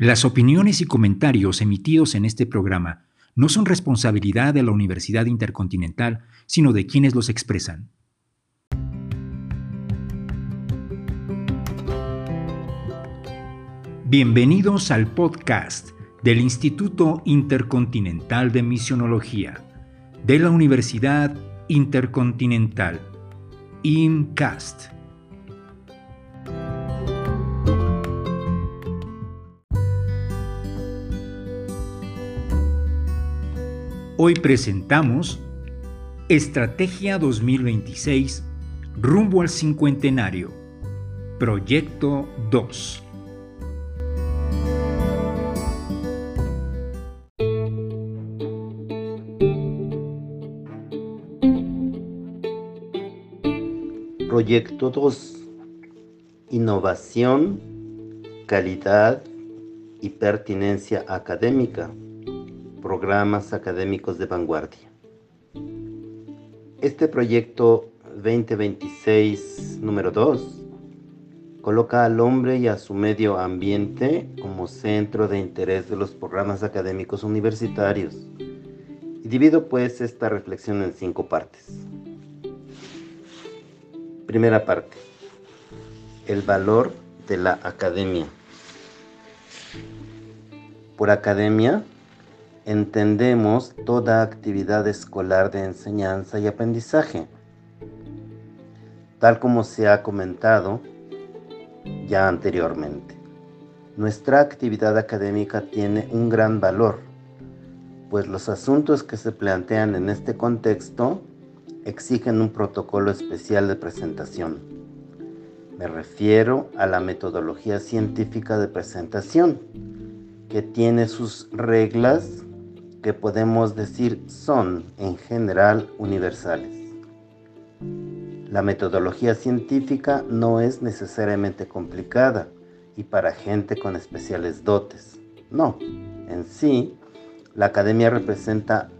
Las opiniones y comentarios emitidos en este programa no son responsabilidad de la Universidad Intercontinental, sino de quienes los expresan. Bienvenidos al podcast del Instituto Intercontinental de Misionología de la Universidad Intercontinental, INCAST. Hoy presentamos Estrategia 2026 rumbo al cincuentenario, Proyecto 2. Proyecto 2. Innovación, calidad y pertinencia académica programas académicos de vanguardia. Este proyecto 2026 número 2 coloca al hombre y a su medio ambiente como centro de interés de los programas académicos universitarios. Y divido pues esta reflexión en cinco partes. Primera parte. El valor de la academia. Por academia entendemos toda actividad escolar de enseñanza y aprendizaje. Tal como se ha comentado ya anteriormente, nuestra actividad académica tiene un gran valor, pues los asuntos que se plantean en este contexto exigen un protocolo especial de presentación. Me refiero a la metodología científica de presentación, que tiene sus reglas que podemos decir son en general universales. La metodología científica no es necesariamente complicada y para gente con especiales dotes. No, en sí, la academia representa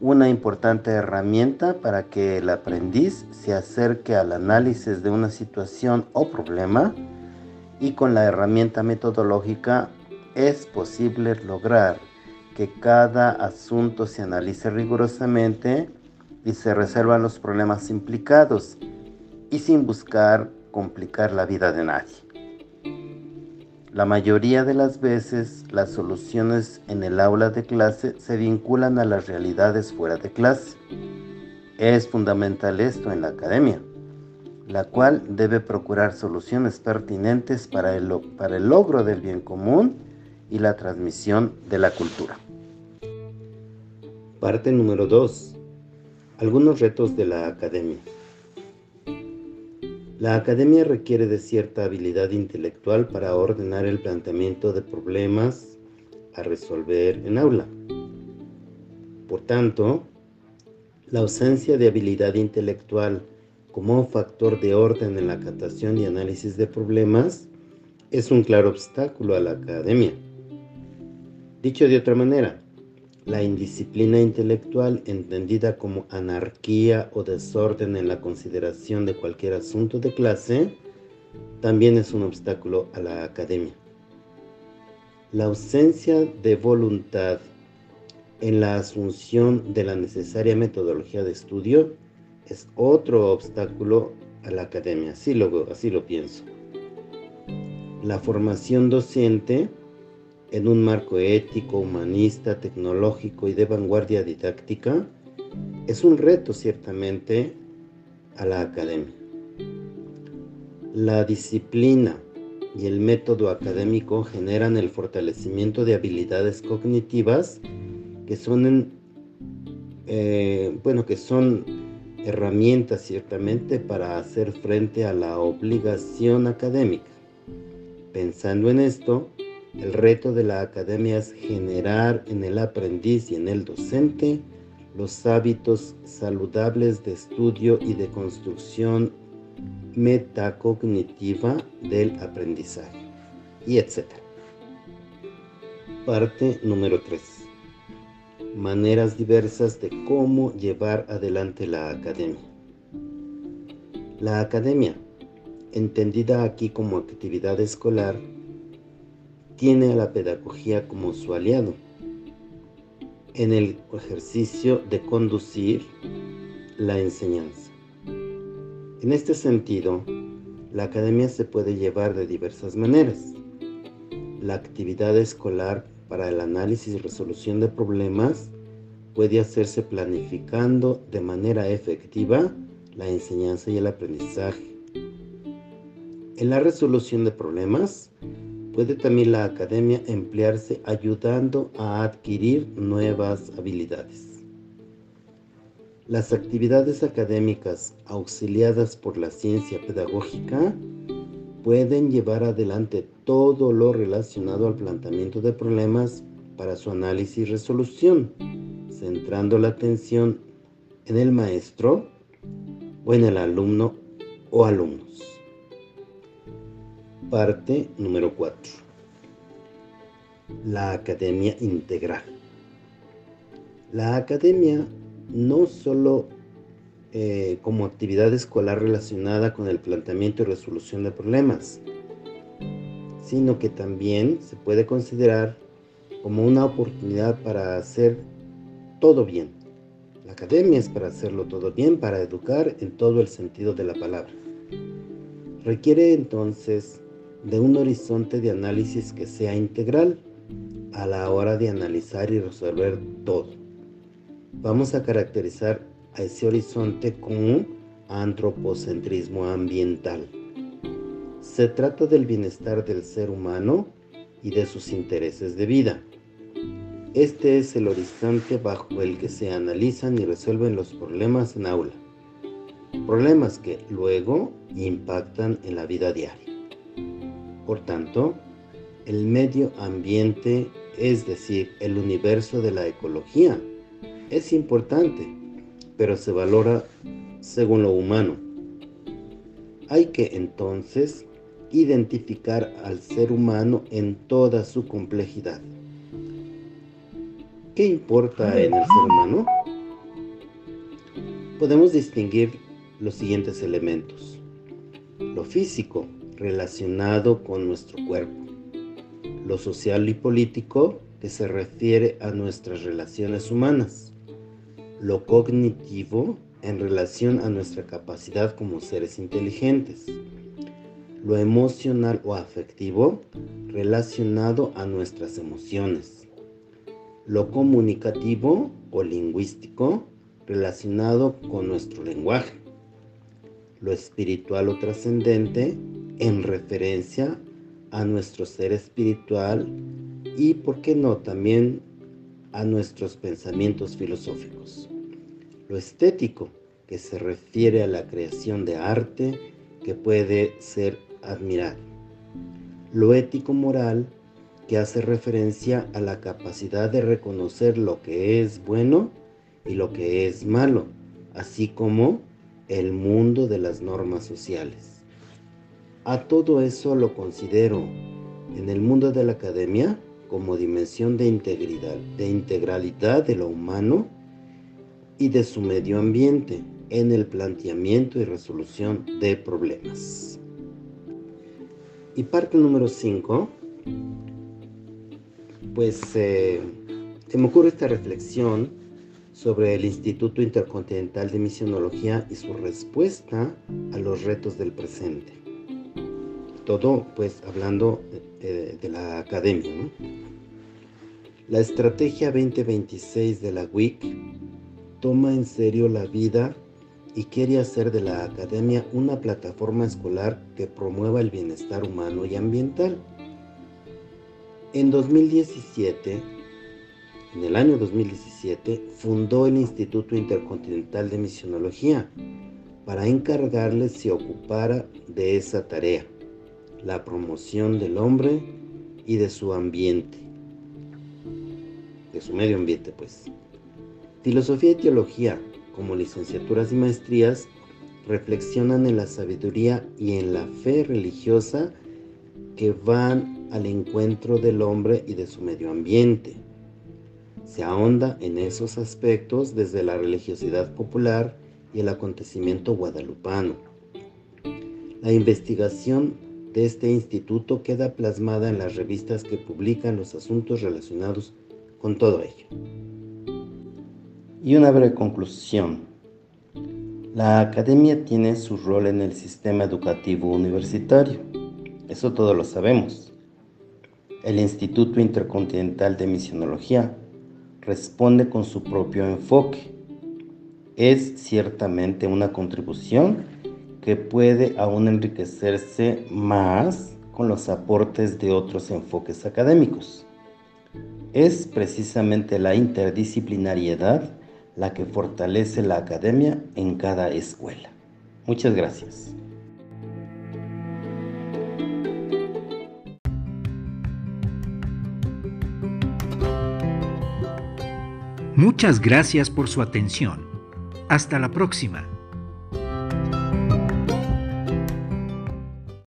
una importante herramienta para que el aprendiz se acerque al análisis de una situación o problema y con la herramienta metodológica es posible lograr que cada asunto se analice rigurosamente y se reservan los problemas implicados y sin buscar complicar la vida de nadie. La mayoría de las veces las soluciones en el aula de clase se vinculan a las realidades fuera de clase. Es fundamental esto en la academia, la cual debe procurar soluciones pertinentes para el, para el logro del bien común y la transmisión de la cultura. Parte número 2. Algunos retos de la academia. La academia requiere de cierta habilidad intelectual para ordenar el planteamiento de problemas a resolver en aula. Por tanto, la ausencia de habilidad intelectual como factor de orden en la captación y análisis de problemas es un claro obstáculo a la academia. Dicho de otra manera, la indisciplina intelectual, entendida como anarquía o desorden en la consideración de cualquier asunto de clase, también es un obstáculo a la academia. La ausencia de voluntad en la asunción de la necesaria metodología de estudio es otro obstáculo a la academia, así lo, así lo pienso. La formación docente en un marco ético, humanista, tecnológico y de vanguardia didáctica, es un reto ciertamente a la academia. La disciplina y el método académico generan el fortalecimiento de habilidades cognitivas que son, eh, bueno, que son herramientas ciertamente para hacer frente a la obligación académica. Pensando en esto, el reto de la academia es generar en el aprendiz y en el docente los hábitos saludables de estudio y de construcción metacognitiva del aprendizaje, y etc. Parte número 3. Maneras diversas de cómo llevar adelante la academia. La academia, entendida aquí como actividad escolar, tiene a la pedagogía como su aliado en el ejercicio de conducir la enseñanza. En este sentido, la academia se puede llevar de diversas maneras. La actividad escolar para el análisis y resolución de problemas puede hacerse planificando de manera efectiva la enseñanza y el aprendizaje. En la resolución de problemas, puede también la academia emplearse ayudando a adquirir nuevas habilidades. Las actividades académicas auxiliadas por la ciencia pedagógica pueden llevar adelante todo lo relacionado al planteamiento de problemas para su análisis y resolución, centrando la atención en el maestro o en el alumno o alumnos. Parte número 4. La Academia Integral. La Academia no solo eh, como actividad escolar relacionada con el planteamiento y resolución de problemas, sino que también se puede considerar como una oportunidad para hacer todo bien. La academia es para hacerlo todo bien, para educar en todo el sentido de la palabra. Requiere entonces de un horizonte de análisis que sea integral a la hora de analizar y resolver todo. Vamos a caracterizar a ese horizonte como antropocentrismo ambiental. Se trata del bienestar del ser humano y de sus intereses de vida. Este es el horizonte bajo el que se analizan y resuelven los problemas en aula. Problemas que luego impactan en la vida diaria. Por tanto, el medio ambiente, es decir, el universo de la ecología, es importante, pero se valora según lo humano. Hay que entonces identificar al ser humano en toda su complejidad. ¿Qué importa en el ser humano? Podemos distinguir los siguientes elementos. Lo físico, relacionado con nuestro cuerpo. Lo social y político, que se refiere a nuestras relaciones humanas. Lo cognitivo, en relación a nuestra capacidad como seres inteligentes. Lo emocional o afectivo, relacionado a nuestras emociones. Lo comunicativo o lingüístico, relacionado con nuestro lenguaje. Lo espiritual o trascendente, en referencia a nuestro ser espiritual y, por qué no, también a nuestros pensamientos filosóficos. Lo estético, que se refiere a la creación de arte que puede ser admirado. Lo ético-moral, que hace referencia a la capacidad de reconocer lo que es bueno y lo que es malo, así como el mundo de las normas sociales. A todo eso lo considero en el mundo de la academia como dimensión de integridad, de integralidad de lo humano y de su medio ambiente en el planteamiento y resolución de problemas. Y parte número 5, pues eh, se me ocurre esta reflexión sobre el Instituto Intercontinental de Misionología y su respuesta a los retos del presente todo pues hablando de, la academia. La estrategia 2026 de la WIC toma en serio la vida y quiere hacer de la academia una plataforma escolar que promueva el bienestar humano y ambiental. En 2017, en el año 2017, fundó el Instituto Intercontinental de Misionología para encargarle se ocupara de esa tarea la promoción del hombre y de su ambiente, de su medio ambiente pues. Filosofía y teología, como licenciaturas y maestrías, reflexionan en la sabiduría y en la fe religiosa que van al encuentro del hombre y de su medio ambiente. Se ahonda en esos aspectos desde la religiosidad popular y el acontecimiento guadalupano. La investigación de este instituto queda plasmada en las revistas que publican los asuntos relacionados con todo ello. Y una breve conclusión. La academia tiene su rol en el sistema educativo universitario. Eso todos lo sabemos. El Instituto Intercontinental de Misionología responde con su propio enfoque. Es ciertamente una contribución que puede aún enriquecerse más con los aportes de otros enfoques académicos. Es precisamente la interdisciplinariedad la que fortalece la academia en cada escuela. Muchas gracias. Muchas gracias por su atención. Hasta la próxima.